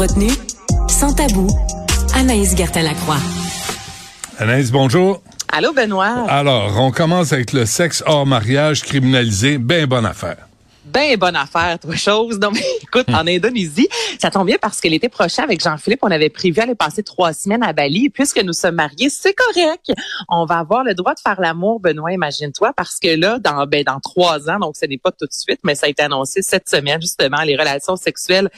Retenue, sans tabou, Anaïs Gertin-Lacroix. Anaïs, bonjour. Allô, Benoît. Alors, on commence avec le sexe hors mariage criminalisé. Ben bonne affaire. Ben bonne affaire, toi chose. Non mais écoute, en Indonésie, ça tombe bien parce que l'été prochain avec Jean-Philippe, on avait prévu aller passer trois semaines à Bali. Et puisque nous sommes mariés, c'est correct. On va avoir le droit de faire l'amour, Benoît, imagine-toi, parce que là, dans ben dans trois ans, donc ce n'est pas tout de suite, mais ça a été annoncé cette semaine justement, les relations sexuelles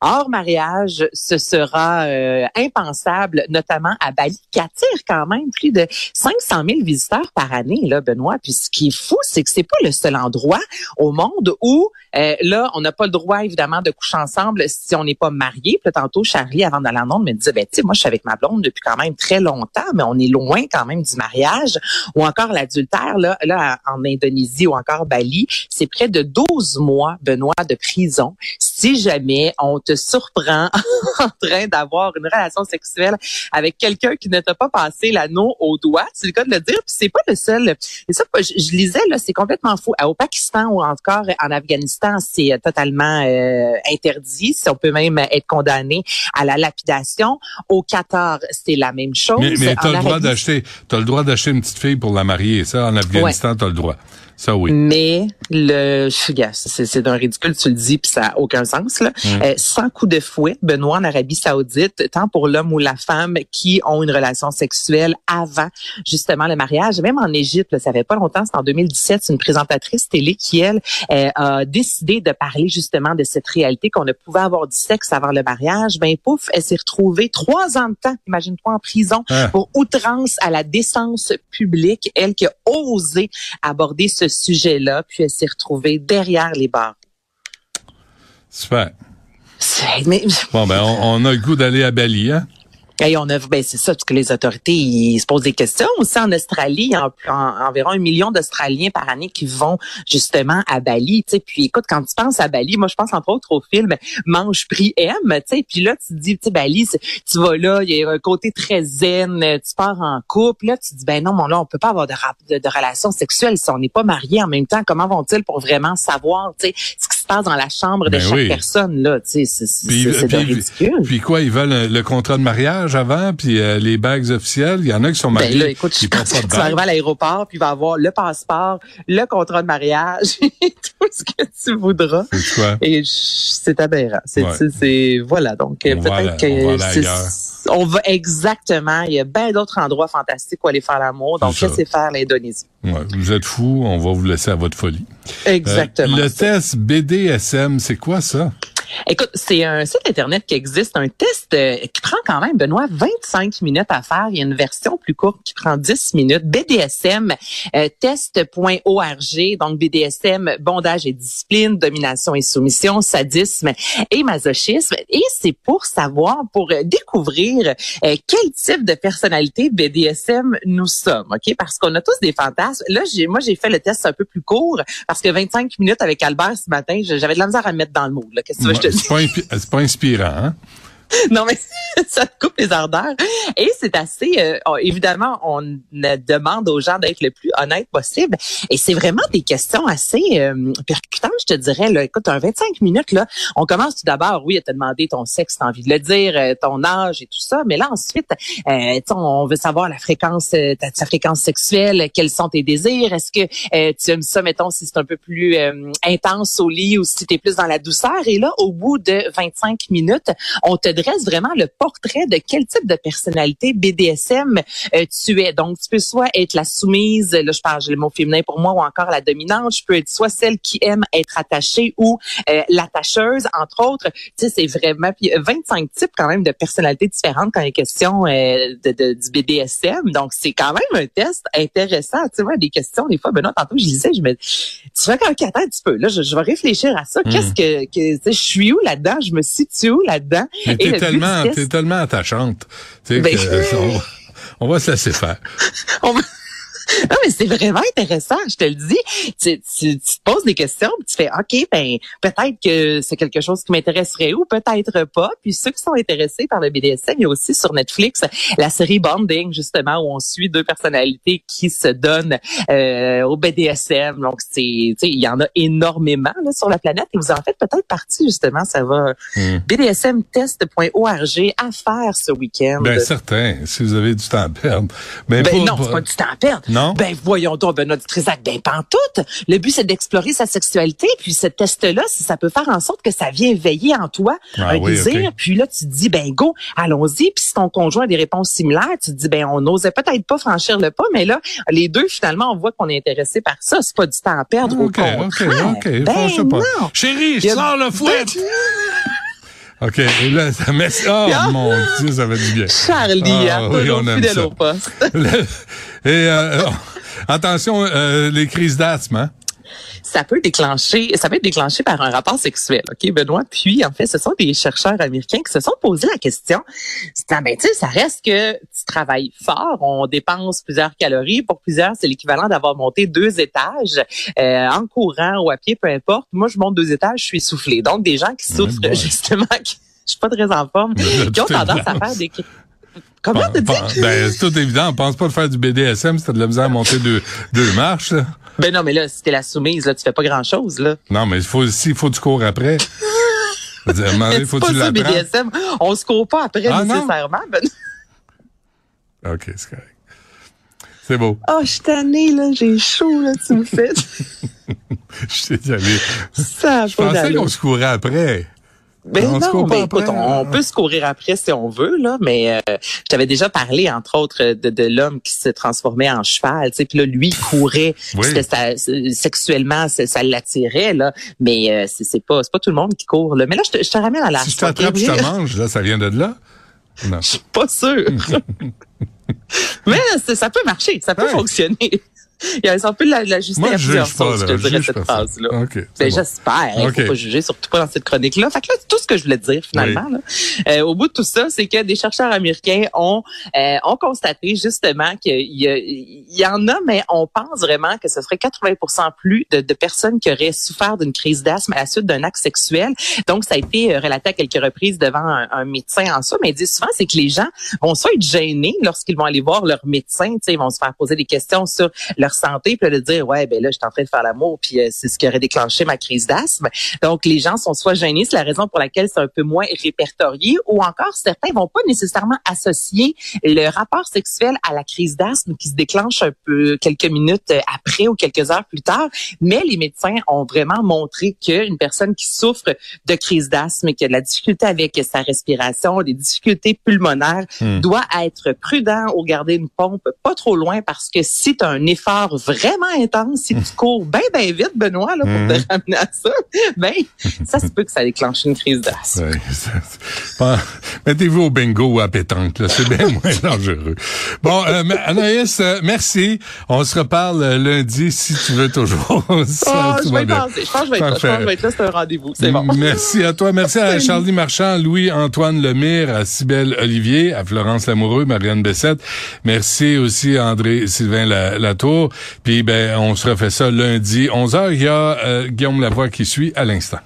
hors mariage, ce sera euh, impensable, notamment à Bali, qui attire quand même plus de 500 000 visiteurs par année, là, Benoît. Puis ce qui est fou, c'est que c'est pas le seul endroit au monde où euh, là, on n'a pas le droit évidemment de coucher ensemble si on n'est pas marié. Puis tantôt, Charlie, avant d'aller en onde, me disait, ben tu sais, moi, je suis avec ma blonde depuis quand même très longtemps, mais on est loin quand même du mariage. Ou encore l'adultère, là, là, en Indonésie ou encore Bali, c'est près de 12 mois, Benoît, de prison si jamais on te surprend en train d'avoir une relation sexuelle avec quelqu'un qui ne t'a pas passé l'anneau au doigt, c'est le cas de le dire, puis c'est pas le seul. Et ça, je, je lisais là, c'est complètement fou. Au Pakistan ou encore en Afghanistan, c'est euh, totalement euh, interdit. On peut même être condamné à la lapidation. Au Qatar, c'est la même chose. Mais, mais t'as le droit d'acheter, t'as le droit d'acheter une petite fille pour la marier. Ça, en Afghanistan, tu t'as le droit. Ça, oui. Mais le, c'est d'un ridicule, tu le dis, puis ça n'a aucun sens. Là. Mm. Euh, sans coup de fouet, Benoît, en Arabie Saoudite, tant pour l'homme ou la femme qui ont une relation sexuelle avant justement le mariage, même en Égypte, ça fait pas longtemps, c'est en 2017, c'est une présentatrice télé qui, elle, euh, a décidé de parler justement de cette réalité qu'on ne pouvait avoir du sexe avant le mariage. Ben pouf, elle s'est retrouvée trois ans de temps, imagine-toi, en prison ah. pour outrance à la décence publique, elle qui a osé aborder ce sujet-là, puis elle s'est retrouvée derrière les barres. Super. Bon, ben, on, a le goût d'aller à Bali, hein? Ben c'est ça, parce que les autorités ils se posent des questions. Aussi en Australie, il y a environ un million d'Australiens par année qui vont justement à Bali. Tu sais, puis écoute, quand tu penses à Bali, moi je pense entre autres au film Mange, prie, aime. Tu sais, puis là tu te dis, Bali, tu vas là, il y a un côté très zen, tu pars en couple. Là, tu dis, ben non, mon là, on peut pas avoir de, de, de relations sexuelles si on n'est pas marié en même temps. Comment vont-ils pour vraiment savoir, ce qui passe dans la chambre de ben chaque personne là Tu sais, c'est ridicule. Puis quoi, ils veulent le contrat de mariage? avant, puis euh, les bagues officielles, il y en a qui sont mariés. Ben là, écoute, je pense que tu vas arriver à l'aéroport, puis il va avoir le passeport, le contrat de mariage, tout ce que tu voudras. C'est quoi? Et c'est aberrant. C'est, voilà. Donc peut-être que on va exactement. Il y a bien d'autres endroits fantastiques où aller faire l'amour. Donc laissez faire l'Indonésie. Ouais, vous êtes fou, on va vous laisser à votre folie. Exactement. Euh, le test BDSM, c'est quoi ça? Écoute, c'est un site Internet qui existe, un test euh, qui prend quand même, Benoît, 25 minutes à faire. Il y a une version plus courte qui prend 10 minutes. BDSM, euh, test.org, donc BDSM, bondage et discipline, domination et soumission, sadisme et masochisme. Et c'est pour savoir, pour découvrir euh, quel type de personnalité BDSM nous sommes, OK? Parce qu'on a tous des fantasmes. Là, j'ai, moi, j'ai fait le test un peu plus court parce que 25 minutes avec Albert ce matin, j'avais de la misère à me mettre dans le mood. Veux c'est pas, inspirant, hein? non, mais ça te coupe les ardeurs. Et c'est assez, euh, évidemment, on demande aux gens d'être le plus honnête possible. Et c'est vraiment des questions assez euh, percutantes, je te dirais. Là. Écoute, un 25 minutes, là, on commence tout d'abord, oui, à te demander ton sexe, t'as envie de le dire, euh, ton âge et tout ça. Mais là, ensuite, euh, on veut savoir la fréquence, ta, ta, fréquence sexuelle, quels sont tes désirs? Est-ce que tu aimes ça, mettons, si c'est un peu plus intense au lit ou si tu es plus dans la douceur? Et là, au bout de 25 minutes, on te dresse vraiment le portrait de quel type de personnalité BDSM euh, tu es. Donc, tu peux soit être la soumise, là je parle, j'ai le mot féminin pour moi, ou encore la dominante. Je peux être soit celle qui aime être attachée ou euh, l'attacheuse, entre autres. Tu sais, c'est vraiment puis 25 types quand même de personnalités différentes quand il est question euh, de, de, du BDSM. Donc, c'est quand même un test intéressant. Tu vois, des questions, des fois, Benoît, tantôt, je disais, je me tu vois, quand attends un petit peu, là, je, je vais réfléchir à ça. Qu'est-ce hmm. que, que je suis où là-dedans? Je me situe où là-dedans? T'es tellement, t'es tellement attachante. Tu sais, ben, que, on, on, va se laisser faire. non, mais c'est vraiment intéressant, je te le dis. Tu, tu, te poses des questions, puis tu fais, OK, ben peut-être que c'est quelque chose qui m'intéresserait ou peut-être pas. Puis ceux qui sont intéressés par le BDSM, il y a aussi sur Netflix la série Bonding, justement, où on suit deux personnalités qui se donnent euh, au BDSM. Donc, c'est, il y en a énormément là, sur la planète et vous en faites peut-être partie, justement. Ça va hmm. bdsmtest.org à faire ce week-end. Ben certain, si vous avez du temps à perdre. Ben, ben non, c'est pas du temps à perdre. Ben voyons donc, Benoît Dutrisac, ben pantoute. Le but, c'est d'explorer sa sexualité. Puis ce test-là, ça peut faire en sorte que ça vient veiller en toi ah un désir. Puis là, tu te dis, ben go, allons-y. Puis si ton conjoint a des réponses similaires, tu te dis, ben on n'osait peut-être pas franchir le pas. Mais là, les deux, finalement, on voit qu'on est intéressé par ça. C'est pas du temps à perdre. au contraire. OK, OK, Ben pas. Chérie, sors le fouet! OK. Et là, ça met... Oh, mon Dieu, ça va du bien. Charlie, ah, hein, oui, on aime ça. au poste. Et euh, oh, attention, euh, les crises d'asthme, hein? ça peut déclencher, ça peut être déclenché par un rapport sexuel, ok, Benoît? Puis en fait, ce sont des chercheurs américains qui se sont posé la question. Ben tu sais, ça reste que tu travailles fort, on dépense plusieurs calories. Pour plusieurs, c'est l'équivalent d'avoir monté deux étages euh, en courant ou à pied, peu importe. Moi, je monte deux étages, je suis soufflé. Donc des gens qui souffrent justement, qui, je suis pas très en forme, qui ont tendance à faire des Comment tu dis? Ben, c'est tout évident. On pense pas de faire du BDSM si t'as de la misère à monter deux, deux marches. Ben non, mais là, si t'es la soumise, là, tu fais pas grand-chose, là. Non, mais il faut, s'il faut du cours après. Dire, faut pas ça, BDSM. On se court pas après ah, nécessairement. Ben... OK, c'est correct. C'est beau. Oh, je suis tannée, là. J'ai chaud, là, tu me fais. je suis désolé. Ça Je pensais qu'on se courait après. Ben non, mais écoute, on, peut se courir après si on veut, là, mais euh, je t'avais déjà parlé, entre autres, de, de l'homme qui se transformait en cheval, tu sais, puis là, lui, courait, ça, sexuellement, ça, l'attirait, là, mais euh, c'est pas c'est pas tout le monde qui court, là. Mais là, je te, je te ramène à la... Si je t'attrape, je te mange, là, ça vient de là? Non. Je suis pas sûr. mais ça peut marcher, ça peut fonctionner. Il a un peu l'ajuster à plusieurs sauces, je te dirais, cette phrase-là. Okay, ben, j'espère. Il okay. faut pas juger, surtout pas dans cette chronique-là. Fait que là, c'est tout ce que je voulais dire, finalement. Là. Euh, au bout de tout ça, c'est que des chercheurs américains ont, euh, ont constaté, justement, qu'il y, il y en a, mais on pense vraiment que ce serait 80 plus de, de personnes qui auraient souffert d'une crise d'asthme à la suite d'un acte sexuel. Donc, ça a été euh, relaté à quelques reprises devant un, un médecin en ça. Mais ils disent souvent, c'est que les gens vont soit être gênés lorsqu'ils vont aller voir leur médecin. Ils vont se faire poser des questions sur leur santé, puis de dire ouais ben là je suis en train de faire l'amour, puis euh, c'est ce qui aurait déclenché ma crise d'asthme. Donc les gens sont soit gênés, c'est la raison pour laquelle c'est un peu moins répertorié, ou encore certains vont pas nécessairement associer le rapport sexuel à la crise d'asthme qui se déclenche un peu quelques minutes euh, après ou quelques heures plus tard. Mais les médecins ont vraiment montré qu'une personne qui souffre de crise d'asthme, qui a de la difficulté avec sa respiration, des difficultés pulmonaires, hmm. doit être prudent ou garder une pompe pas trop loin parce que si tu un effort vraiment intense, si tu cours bien, bien vite, Benoît, là, pour te mhm. ramener à ça, ben, ça se peut que ça déclenche une crise d'asthme. Mettez-vous au bingo ou à pétanque, là. C'est bien moins dangereux. Bon, euh, Anaïs, euh, merci. On se reparle euh, lundi si tu veux toujours. oh, je vais y penser. Je pense que je vais être là. Je pense que je vais être là. C'est un rendez-vous. C'est bon. Merci à toi. Merci à Charlie Marchand, Louis-Antoine Lemire, à Cybelle Olivier, à Florence Lamoureux, Marianne Bessette. Merci aussi à André-Sylvain Latour. Puis ben, on se refait ça lundi 11h. Il y a euh, Guillaume Lavoie qui suit à l'instant.